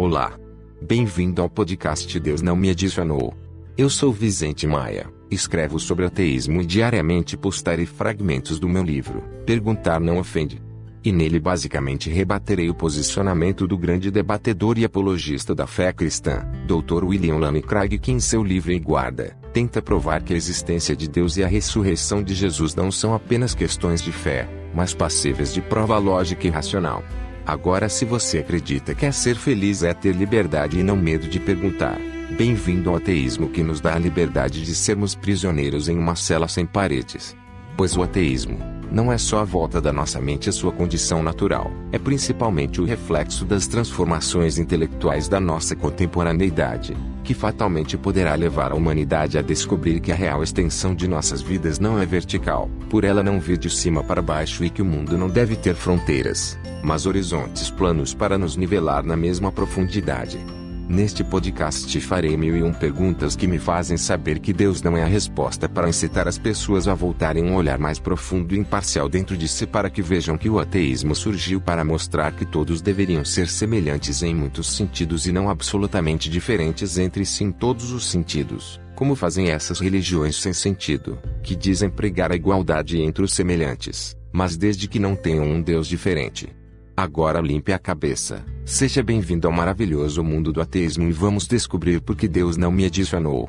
Olá. Bem-vindo ao podcast Deus Não Me Adicionou. Eu sou Vicente Maia, escrevo sobre ateísmo e diariamente postarei fragmentos do meu livro, Perguntar Não Ofende. E nele basicamente rebaterei o posicionamento do grande debatedor e apologista da fé cristã, Dr. William Lane Craig que em seu livro E Guarda, tenta provar que a existência de Deus e a ressurreição de Jesus não são apenas questões de fé, mas passíveis de prova lógica e racional. Agora, se você acredita que é ser feliz é ter liberdade e não medo de perguntar, bem-vindo ao ateísmo que nos dá a liberdade de sermos prisioneiros em uma cela sem paredes. Pois o ateísmo não é só a volta da nossa mente à sua condição natural, é principalmente o reflexo das transformações intelectuais da nossa contemporaneidade, que fatalmente poderá levar a humanidade a descobrir que a real extensão de nossas vidas não é vertical, por ela não vir de cima para baixo e que o mundo não deve ter fronteiras, mas horizontes planos para nos nivelar na mesma profundidade. Neste podcast farei mil e um perguntas que me fazem saber que Deus não é a resposta para incitar as pessoas a voltarem um olhar mais profundo e imparcial dentro de si para que vejam que o ateísmo surgiu para mostrar que todos deveriam ser semelhantes em muitos sentidos e não absolutamente diferentes entre si em todos os sentidos, como fazem essas religiões sem sentido, que dizem pregar a igualdade entre os semelhantes, mas desde que não tenham um Deus diferente. Agora limpe a cabeça. Seja bem-vindo ao maravilhoso mundo do ateísmo e vamos descobrir por que Deus não me adicionou.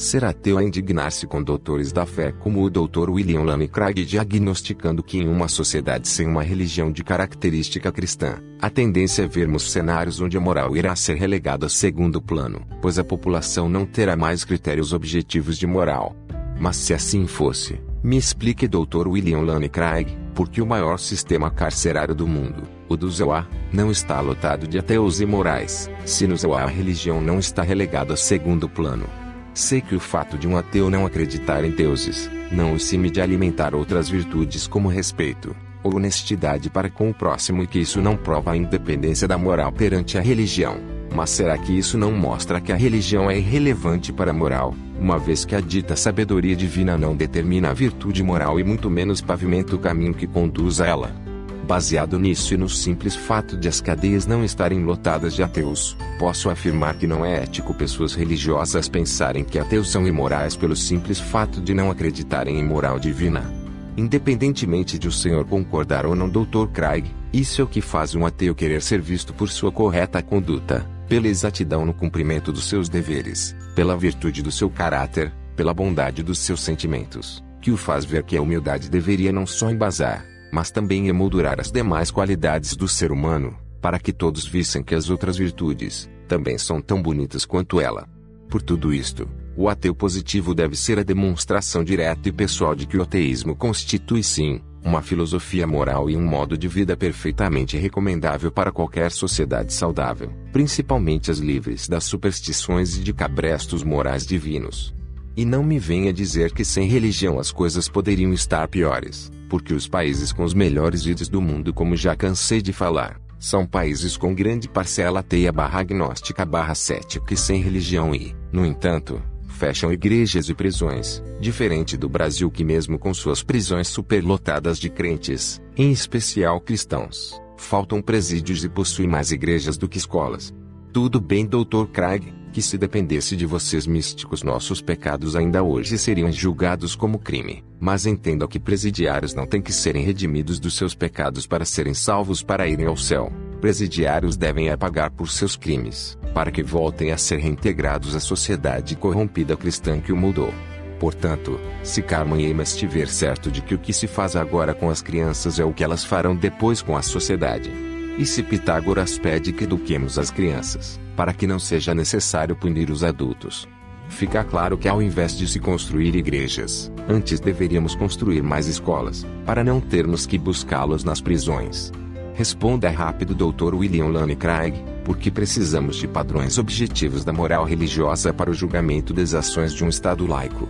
Ser ateu é indignar-se com doutores da fé como o Dr. William Lane Craig diagnosticando que em uma sociedade sem uma religião de característica cristã, a tendência é vermos cenários onde a moral irá ser relegada a segundo plano, pois a população não terá mais critérios objetivos de moral. Mas se assim fosse, me explique Dr. William Lane Craig, por que o maior sistema carcerário do mundo, o do Zoá, não está lotado de ateus imorais, se no Zoá a religião não está relegada a segundo plano. Sei que o fato de um ateu não acreditar em deuses, não o cime de alimentar outras virtudes como respeito, ou honestidade para com o próximo e que isso não prova a independência da moral perante a religião. Mas será que isso não mostra que a religião é irrelevante para a moral, uma vez que a dita sabedoria divina não determina a virtude moral e muito menos pavimenta o caminho que conduz a ela? Baseado nisso e no simples fato de as cadeias não estarem lotadas de ateus, posso afirmar que não é ético pessoas religiosas pensarem que ateus são imorais pelo simples fato de não acreditarem em moral divina. Independentemente de o senhor concordar ou não, Dr. Craig, isso é o que faz um ateu querer ser visto por sua correta conduta, pela exatidão no cumprimento dos seus deveres, pela virtude do seu caráter, pela bondade dos seus sentimentos, que o faz ver que a humildade deveria não só embasar, mas também emoldurar as demais qualidades do ser humano, para que todos vissem que as outras virtudes também são tão bonitas quanto ela. Por tudo isto, o ateu positivo deve ser a demonstração direta e pessoal de que o ateísmo constitui sim uma filosofia moral e um modo de vida perfeitamente recomendável para qualquer sociedade saudável, principalmente as livres das superstições e de cabrestos morais divinos. E não me venha dizer que sem religião as coisas poderiam estar piores porque os países com os melhores índices do mundo, como já cansei de falar, são países com grande parcela ateia barra agnóstica barra cética e sem religião e, no entanto, fecham igrejas e prisões, diferente do Brasil que mesmo com suas prisões superlotadas de crentes, em especial cristãos, faltam presídios e possui mais igrejas do que escolas. Tudo bem, Dr. Craig, que se dependesse de vocês místicos nossos pecados ainda hoje seriam julgados como crime. Mas entenda que presidiários não têm que serem redimidos dos seus pecados para serem salvos para irem ao céu. Presidiários devem é pagar por seus crimes, para que voltem a ser reintegrados à sociedade corrompida cristã que o mudou. Portanto, se Carmen Ema estiver certo de que o que se faz agora com as crianças é o que elas farão depois com a sociedade, e se Pitágoras pede que eduquemos as crianças, para que não seja necessário punir os adultos. Fica claro que ao invés de se construir igrejas, antes deveríamos construir mais escolas, para não termos que buscá-los nas prisões. Responda rápido Dr. William Lane Craig, porque precisamos de padrões objetivos da moral religiosa para o julgamento das ações de um Estado laico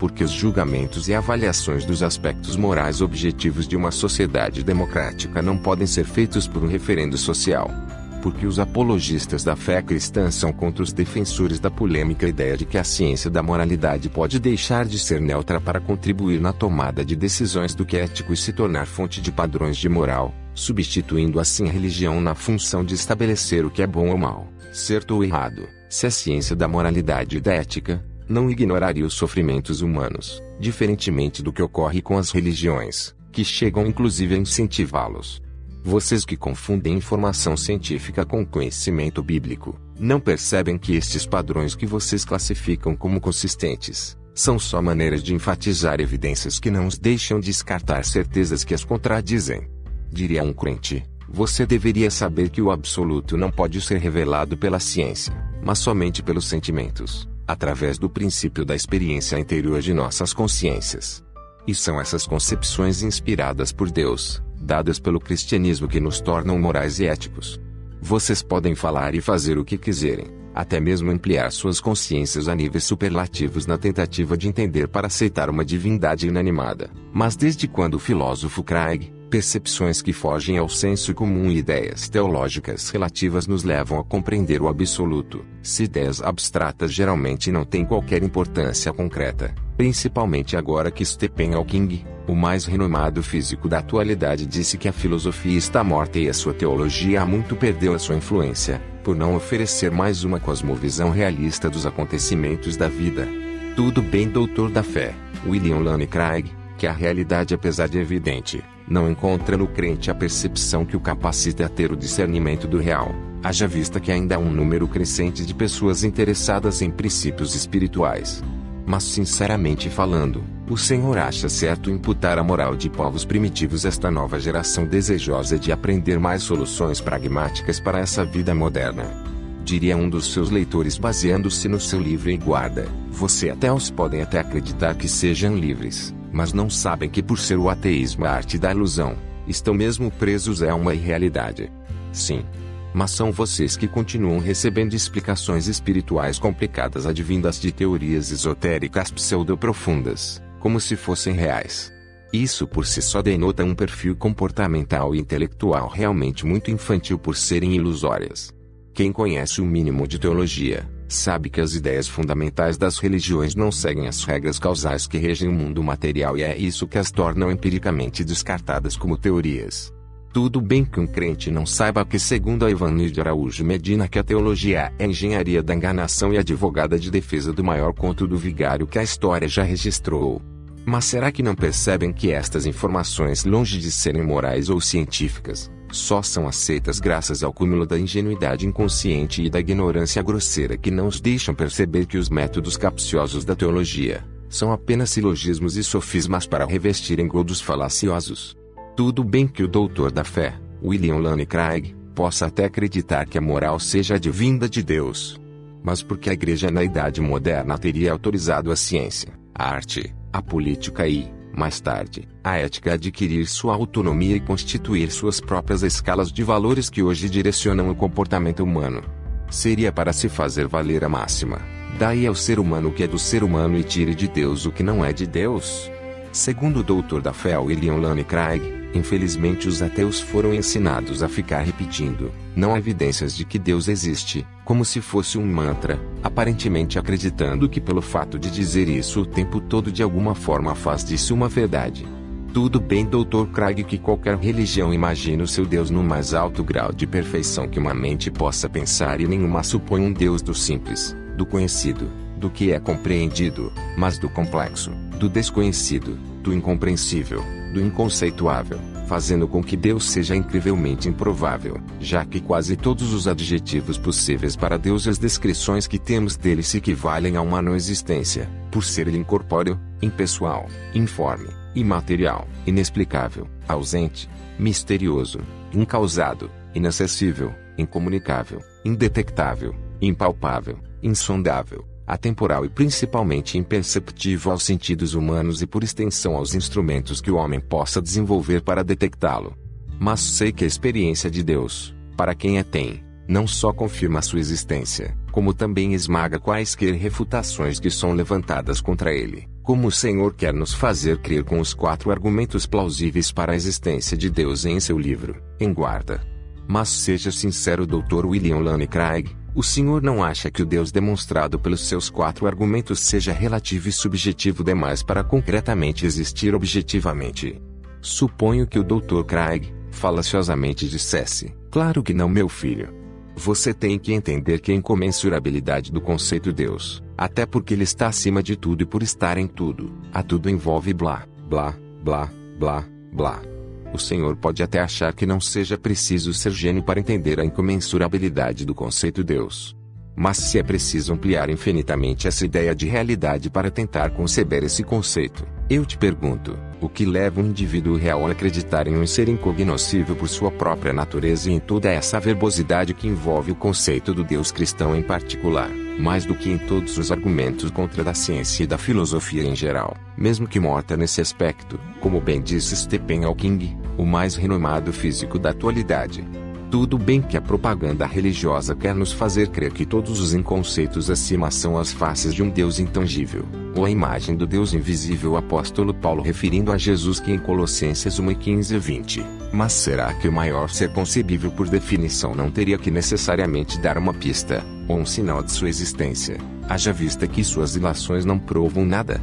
porque os julgamentos e avaliações dos aspectos morais objetivos de uma sociedade democrática não podem ser feitos por um referendo social. Porque os apologistas da fé cristã são contra os defensores da polêmica ideia de que a ciência da moralidade pode deixar de ser neutra para contribuir na tomada de decisões do que é ético e se tornar fonte de padrões de moral, substituindo assim a religião na função de estabelecer o que é bom ou mal, certo ou errado. Se a ciência da moralidade e da ética não ignoraria os sofrimentos humanos, diferentemente do que ocorre com as religiões, que chegam inclusive a incentivá-los. Vocês que confundem informação científica com conhecimento bíblico, não percebem que estes padrões que vocês classificam como consistentes, são só maneiras de enfatizar evidências que não os deixam descartar certezas que as contradizem. Diria um crente, você deveria saber que o absoluto não pode ser revelado pela ciência, mas somente pelos sentimentos, através do princípio da experiência interior de nossas consciências. E são essas concepções inspiradas por Deus, dadas pelo cristianismo que nos tornam morais e éticos. Vocês podem falar e fazer o que quiserem, até mesmo ampliar suas consciências a níveis superlativos na tentativa de entender para aceitar uma divindade inanimada. Mas desde quando o filósofo Craig, percepções que fogem ao senso comum e ideias teológicas relativas nos levam a compreender o absoluto, se ideias abstratas geralmente não têm qualquer importância concreta, principalmente agora que Stephen Hawking, o mais renomado físico da atualidade, disse que a filosofia está morta e a sua teologia há muito perdeu a sua influência, por não oferecer mais uma cosmovisão realista dos acontecimentos da vida. Tudo bem, doutor da fé, William Lane Craig, que a realidade apesar de evidente, não encontra no crente a percepção que o capacita a ter o discernimento do real, haja vista que ainda há um número crescente de pessoas interessadas em princípios espirituais. Mas sinceramente falando, o Senhor acha certo imputar a moral de povos primitivos esta nova geração desejosa de aprender mais soluções pragmáticas para essa vida moderna. Diria um dos seus leitores baseando-se no seu livro em guarda, você até os podem até acreditar que sejam livres, mas não sabem que por ser o ateísmo a arte da ilusão, estão mesmo presos a uma irrealidade. Sim. Mas são vocês que continuam recebendo explicações espirituais complicadas advindas de teorias esotéricas pseudo-profundas, como se fossem reais. Isso por si só denota um perfil comportamental e intelectual realmente muito infantil por serem ilusórias. Quem conhece o mínimo de teologia, sabe que as ideias fundamentais das religiões não seguem as regras causais que regem o mundo material e é isso que as tornam empiricamente descartadas como teorias. Tudo bem que um crente não saiba que, segundo a Ivanilde Araújo Medina, que a teologia é a engenharia da enganação e advogada de defesa do maior conto do vigário que a história já registrou. Mas será que não percebem que estas informações, longe de serem morais ou científicas, só são aceitas graças ao cúmulo da ingenuidade inconsciente e da ignorância grosseira que não os deixam perceber que os métodos capciosos da teologia são apenas silogismos e sofismas para revestir engodos falaciosos. Tudo bem que o doutor da fé, William Lane Craig, possa até acreditar que a moral seja advinda de Deus. Mas porque a igreja na idade moderna teria autorizado a ciência, a arte, a política e, mais tarde, a ética adquirir sua autonomia e constituir suas próprias escalas de valores que hoje direcionam o comportamento humano. Seria para se fazer valer a máxima: daí ao ser humano o que é do ser humano e tire de Deus o que não é de Deus. Segundo o doutor da fé William Lane Craig, Infelizmente, os ateus foram ensinados a ficar repetindo: não há evidências de que Deus existe, como se fosse um mantra, aparentemente acreditando que pelo fato de dizer isso o tempo todo de alguma forma faz disso uma verdade. Tudo bem, Dr. Craig, que qualquer religião imagina o seu Deus no mais alto grau de perfeição que uma mente possa pensar e nenhuma supõe um Deus do simples, do conhecido, do que é compreendido, mas do complexo, do desconhecido, do incompreensível, do inconceituável, fazendo com que Deus seja incrivelmente improvável, já que quase todos os adjetivos possíveis para Deus e as descrições que temos dele se equivalem a uma não existência, por ser ele incorpóreo, impessoal, informe, imaterial, inexplicável, ausente, misterioso, incausado, inacessível, incomunicável, indetectável, impalpável, insondável, atemporal e principalmente imperceptível aos sentidos humanos e por extensão aos instrumentos que o homem possa desenvolver para detectá-lo. Mas sei que a experiência de Deus, para quem a tem, não só confirma sua existência, como também esmaga quaisquer refutações que são levantadas contra ele, como o Senhor quer nos fazer crer com os quatro argumentos plausíveis para a existência de Deus em seu livro, em guarda. Mas seja sincero, Dr. William Lane Craig, o senhor não acha que o Deus demonstrado pelos seus quatro argumentos seja relativo e subjetivo demais para concretamente existir objetivamente? Suponho que o Dr. Craig, falaciosamente dissesse: Claro que não, meu filho. Você tem que entender que a incomensurabilidade do conceito Deus, até porque ele está acima de tudo e por estar em tudo, a tudo envolve blá, blá, blá, blá, blá. O Senhor pode até achar que não seja preciso ser gênio para entender a incomensurabilidade do conceito Deus. Mas se é preciso ampliar infinitamente essa ideia de realidade para tentar conceber esse conceito, eu te pergunto: o que leva um indivíduo real a acreditar em um ser incognoscível por sua própria natureza e em toda essa verbosidade que envolve o conceito do Deus cristão em particular, mais do que em todos os argumentos contra da ciência e da filosofia em geral, mesmo que morta nesse aspecto, como bem disse Stephen Hawking, o mais renomado físico da atualidade. Tudo bem que a propaganda religiosa quer nos fazer crer que todos os inconceitos acima são as faces de um Deus intangível, ou a imagem do Deus invisível apóstolo Paulo referindo a Jesus que em Colossenses 1 15 e 20. Mas será que o maior ser concebível por definição não teria que necessariamente dar uma pista, ou um sinal de sua existência, haja vista que suas ilações não provam nada?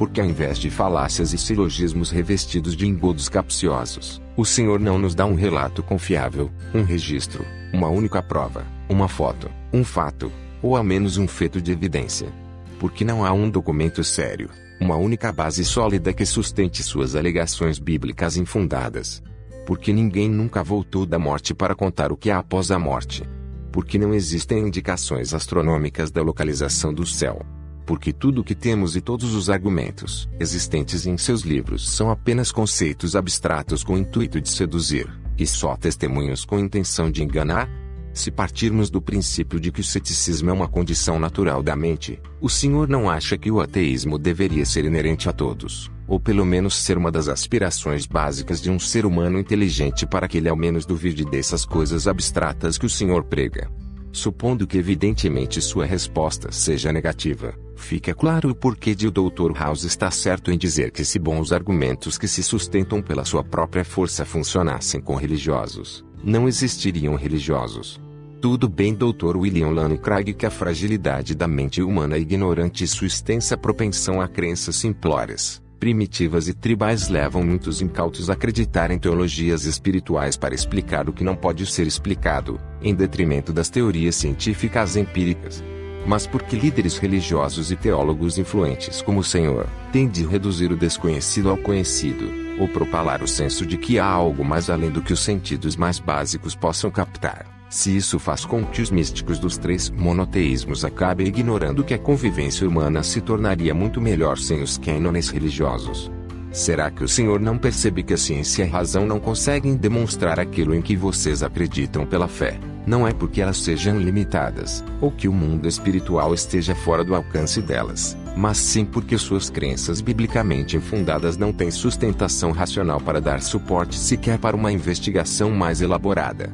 Porque ao invés de falácias e silogismos revestidos de engodos capciosos, o Senhor não nos dá um relato confiável, um registro, uma única prova, uma foto, um fato, ou ao menos um feito de evidência. Porque não há um documento sério, uma única base sólida que sustente suas alegações bíblicas infundadas. Porque ninguém nunca voltou da morte para contar o que há após a morte. Porque não existem indicações astronômicas da localização do céu porque tudo o que temos e todos os argumentos existentes em seus livros são apenas conceitos abstratos com o intuito de seduzir, e só testemunhos com intenção de enganar? Se partirmos do princípio de que o ceticismo é uma condição natural da mente, o senhor não acha que o ateísmo deveria ser inerente a todos, ou pelo menos ser uma das aspirações básicas de um ser humano inteligente para que ele ao menos duvide dessas coisas abstratas que o senhor prega? Supondo que evidentemente sua resposta seja negativa, fica claro o porquê de o Dr. House estar certo em dizer que se bons argumentos que se sustentam pela sua própria força funcionassem com religiosos, não existiriam religiosos. Tudo bem, Dr. William Lane Craig, que a fragilidade da mente humana é ignorante e sua extensa propensão a crenças simplórias, primitivas e tribais levam muitos incautos a acreditar em teologias espirituais para explicar o que não pode ser explicado, em detrimento das teorias científicas empíricas. Mas porque líderes religiosos e teólogos influentes como o Senhor têm de reduzir o desconhecido ao conhecido, ou propalar o senso de que há algo mais além do que os sentidos mais básicos possam captar. Se isso faz com que os místicos dos três monoteísmos acabem ignorando que a convivência humana se tornaria muito melhor sem os cânones religiosos. Será que o senhor não percebe que a ciência e a razão não conseguem demonstrar aquilo em que vocês acreditam pela fé? Não é porque elas sejam limitadas, ou que o mundo espiritual esteja fora do alcance delas, mas sim porque suas crenças biblicamente infundadas não têm sustentação racional para dar suporte sequer para uma investigação mais elaborada.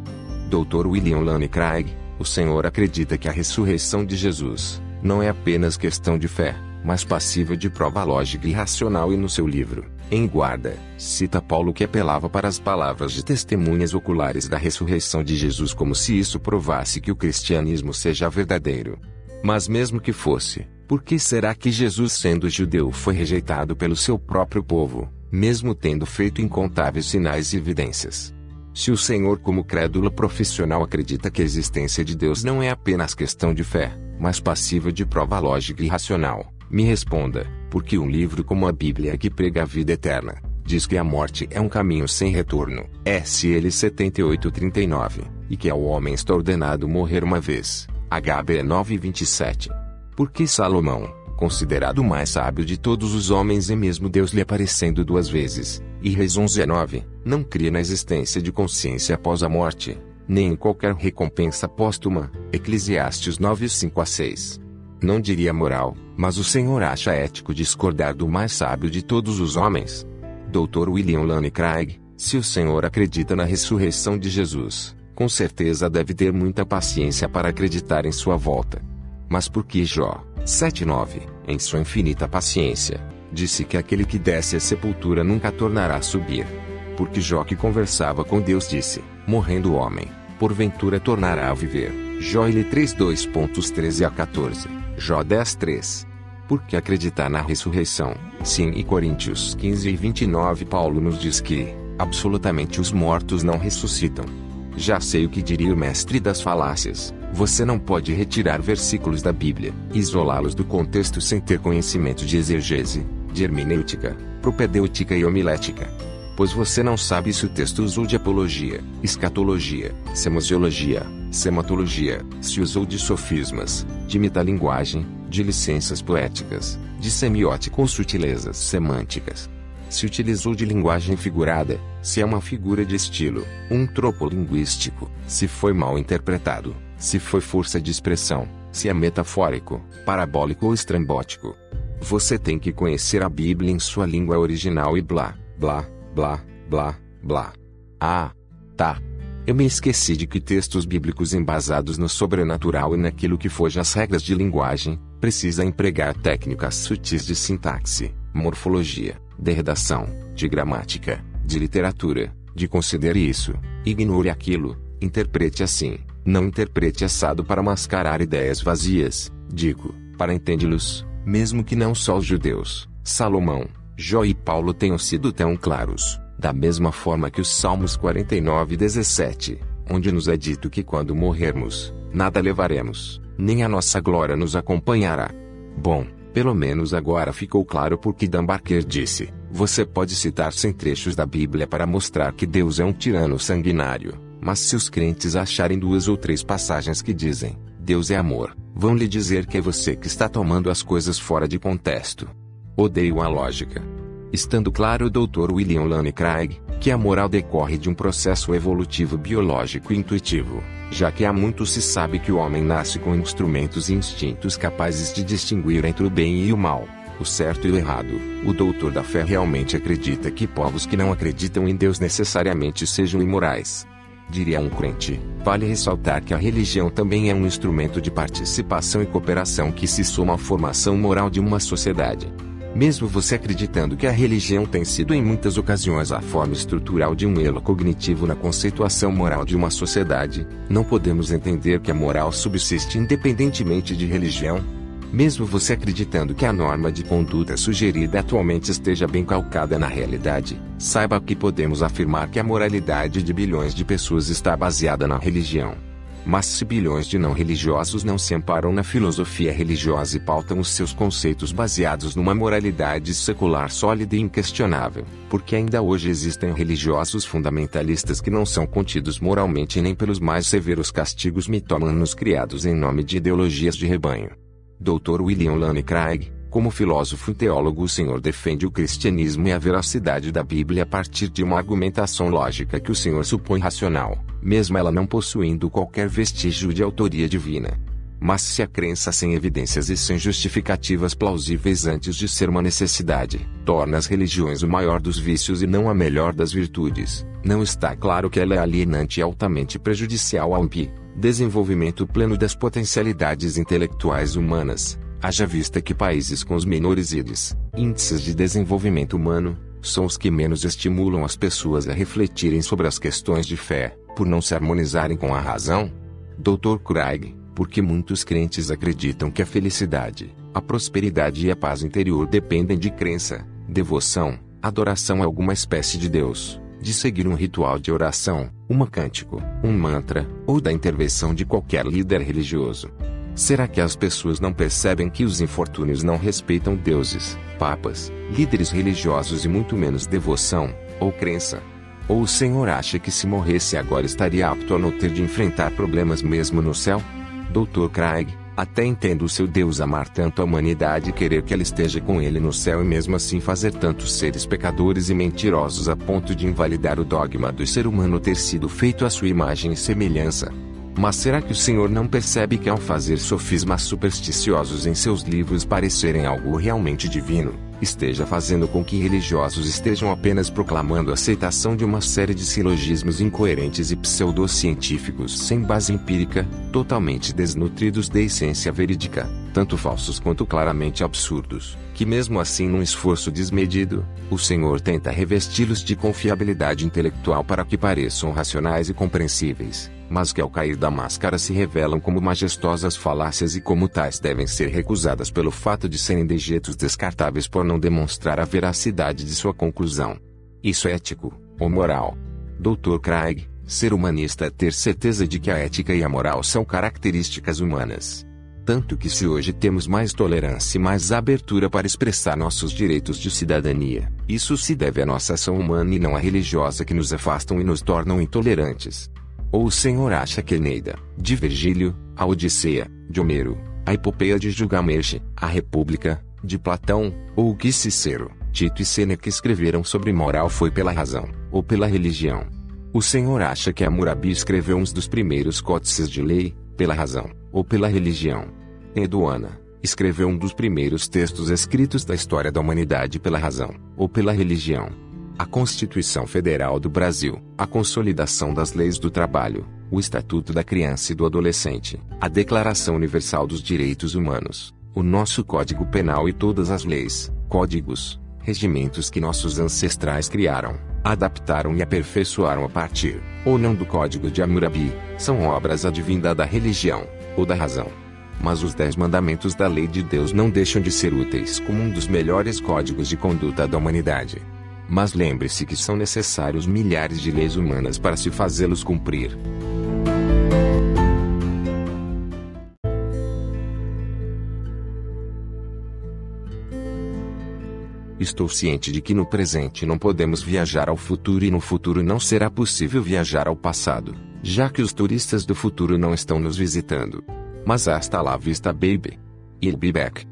Dr. William Lane Craig, o Senhor acredita que a ressurreição de Jesus não é apenas questão de fé, mas passiva de prova lógica e racional e no seu livro, Em Guarda, cita Paulo que apelava para as palavras de testemunhas oculares da ressurreição de Jesus como se isso provasse que o cristianismo seja verdadeiro. Mas mesmo que fosse, por que será que Jesus sendo judeu foi rejeitado pelo seu próprio povo, mesmo tendo feito incontáveis sinais e evidências? Se o Senhor, como crédula profissional, acredita que a existência de Deus não é apenas questão de fé, mas passiva de prova lógica e racional, me responda, porque um livro como a Bíblia que prega a vida eterna, diz que a morte é um caminho sem retorno, SL 7839, e que ao homem está ordenado morrer uma vez, HB 927. Porque Salomão, considerado o mais sábio de todos os homens e mesmo Deus lhe aparecendo duas vezes, e Reis 11 a 9, não cria na existência de consciência após a morte, nem em qualquer recompensa póstuma, Eclesiastes 9 5 a 6. Não diria moral, mas o Senhor acha ético discordar do mais sábio de todos os homens. Dr. William Lane Craig, se o Senhor acredita na ressurreição de Jesus, com certeza deve ter muita paciência para acreditar em sua volta. Mas por que Jó, 7:9, em sua infinita paciência, disse que aquele que desce à sepultura nunca tornará a subir. Porque Jó que conversava com Deus disse, morrendo o homem, porventura tornará a viver. Joel 3 2.13 a 14, Jó 10 3. Por que acreditar na ressurreição? Sim, e Coríntios 15 e 29 Paulo nos diz que, absolutamente os mortos não ressuscitam. Já sei o que diria o mestre das falácias. Você não pode retirar versículos da Bíblia, isolá-los do contexto sem ter conhecimento de exegese, de hermenêutica, propedêutica e homilética. Pois você não sabe se o texto usou de apologia, escatologia, semasiologia, sematologia, se usou de sofismas, de metalinguagem, de licenças poéticas, de semiótica ou sutilezas semânticas. Se utilizou de linguagem figurada, se é uma figura de estilo, um tropo linguístico, se foi mal interpretado, se foi força de expressão, se é metafórico, parabólico ou estrambótico. Você tem que conhecer a Bíblia em sua língua original e blá, blá, blá, blá, blá. Ah, tá. Eu me esqueci de que textos bíblicos embasados no sobrenatural e naquilo que foge às regras de linguagem, precisa empregar técnicas sutis de sintaxe, morfologia, de redação, de gramática, de literatura, de considere isso, ignore aquilo, interprete assim, não interprete assado para mascarar ideias vazias, digo, para entendê-los, mesmo que não só os judeus, Salomão, Jó e Paulo tenham sido tão claros, da mesma forma que os Salmos 49 e 17, onde nos é dito que quando morrermos, nada levaremos, nem a nossa glória nos acompanhará. Bom, pelo menos agora ficou claro porque Dan Barker disse: você pode citar-se em trechos da Bíblia para mostrar que Deus é um tirano sanguinário, mas se os crentes acharem duas ou três passagens que dizem Deus é amor, vão lhe dizer que é você que está tomando as coisas fora de contexto. Odeio a lógica. Estando claro o Dr. William Lane Craig, que a moral decorre de um processo evolutivo biológico intuitivo, já que há muito se sabe que o homem nasce com instrumentos e instintos capazes de distinguir entre o bem e o mal, o certo e o errado. O doutor da fé realmente acredita que povos que não acreditam em Deus necessariamente sejam imorais. Diria um crente, vale ressaltar que a religião também é um instrumento de participação e cooperação que se soma à formação moral de uma sociedade. Mesmo você acreditando que a religião tem sido em muitas ocasiões a forma estrutural de um elo cognitivo na conceituação moral de uma sociedade, não podemos entender que a moral subsiste independentemente de religião. Mesmo você acreditando que a norma de conduta sugerida atualmente esteja bem calcada na realidade, saiba que podemos afirmar que a moralidade de bilhões de pessoas está baseada na religião. Mas se bilhões de não religiosos não se amparam na filosofia religiosa e pautam os seus conceitos baseados numa moralidade secular sólida e inquestionável, porque ainda hoje existem religiosos fundamentalistas que não são contidos moralmente nem pelos mais severos castigos mitômanos criados em nome de ideologias de rebanho. Dr. William Lane Craig, como filósofo e teólogo, o senhor defende o cristianismo e a veracidade da Bíblia a partir de uma argumentação lógica que o senhor supõe racional, mesmo ela não possuindo qualquer vestígio de autoria divina. Mas se a crença sem evidências e sem justificativas plausíveis antes de ser uma necessidade, torna as religiões o maior dos vícios e não a melhor das virtudes, não está claro que ela é alienante e altamente prejudicial ao desenvolvimento pleno das potencialidades intelectuais humanas, haja vista que países com os menores índices de desenvolvimento humano, são os que menos estimulam as pessoas a refletirem sobre as questões de fé, por não se harmonizarem com a razão? Dr. Craig, porque muitos crentes acreditam que a felicidade, a prosperidade e a paz interior dependem de crença, devoção, adoração a alguma espécie de Deus, de seguir um ritual de oração, um cântico, um mantra, ou da intervenção de qualquer líder religioso. Será que as pessoas não percebem que os infortúnios não respeitam deuses, papas, líderes religiosos e muito menos devoção, ou crença? Ou o Senhor acha que se morresse agora estaria apto a não ter de enfrentar problemas mesmo no céu? Dr. Craig, até entendo o seu Deus amar tanto a humanidade e querer que ela esteja com ele no céu e mesmo assim fazer tantos seres pecadores e mentirosos a ponto de invalidar o dogma do ser humano ter sido feito à sua imagem e semelhança. Mas será que o Senhor não percebe que ao fazer sofismas supersticiosos em seus livros parecerem algo realmente divino, esteja fazendo com que religiosos estejam apenas proclamando a aceitação de uma série de silogismos incoerentes e pseudocientíficos sem base empírica, totalmente desnutridos de essência verídica, tanto falsos quanto claramente absurdos, que mesmo assim num esforço desmedido, o Senhor tenta revesti-los de confiabilidade intelectual para que pareçam racionais e compreensíveis. Mas que ao cair da máscara se revelam como majestosas falácias e como tais devem ser recusadas pelo fato de serem dejetos descartáveis por não demonstrar a veracidade de sua conclusão. Isso é ético, ou moral. Dr. Craig, ser humanista é ter certeza de que a ética e a moral são características humanas. Tanto que se hoje temos mais tolerância e mais abertura para expressar nossos direitos de cidadania, isso se deve à nossa ação humana e não à religiosa que nos afastam e nos tornam intolerantes. Ou o senhor acha que Eneida, de Virgílio, a Odisseia, de Homero, a Epopeia de Gilgamesh, a República, de Platão, ou o que Cicero, Tito e Sêneca escreveram sobre moral foi pela razão, ou pela religião? O senhor acha que Hammurabi escreveu uns dos primeiros códices de lei, pela razão, ou pela religião? Eduana, escreveu um dos primeiros textos escritos da história da humanidade pela razão, ou pela religião? A Constituição Federal do Brasil, a Consolidação das Leis do Trabalho, o Estatuto da Criança e do Adolescente, a Declaração Universal dos Direitos Humanos, o nosso Código Penal e todas as leis, códigos, regimentos que nossos ancestrais criaram, adaptaram e aperfeiçoaram a partir, ou não do Código de Hammurabi, são obras advinda da religião, ou da razão. Mas os dez mandamentos da lei de Deus não deixam de ser úteis como um dos melhores códigos de conduta da humanidade. Mas lembre-se que são necessários milhares de leis humanas para se fazê-los cumprir. Estou ciente de que no presente não podemos viajar ao futuro e no futuro não será possível viajar ao passado, já que os turistas do futuro não estão nos visitando. Mas hasta lá vista baby. I'll be back.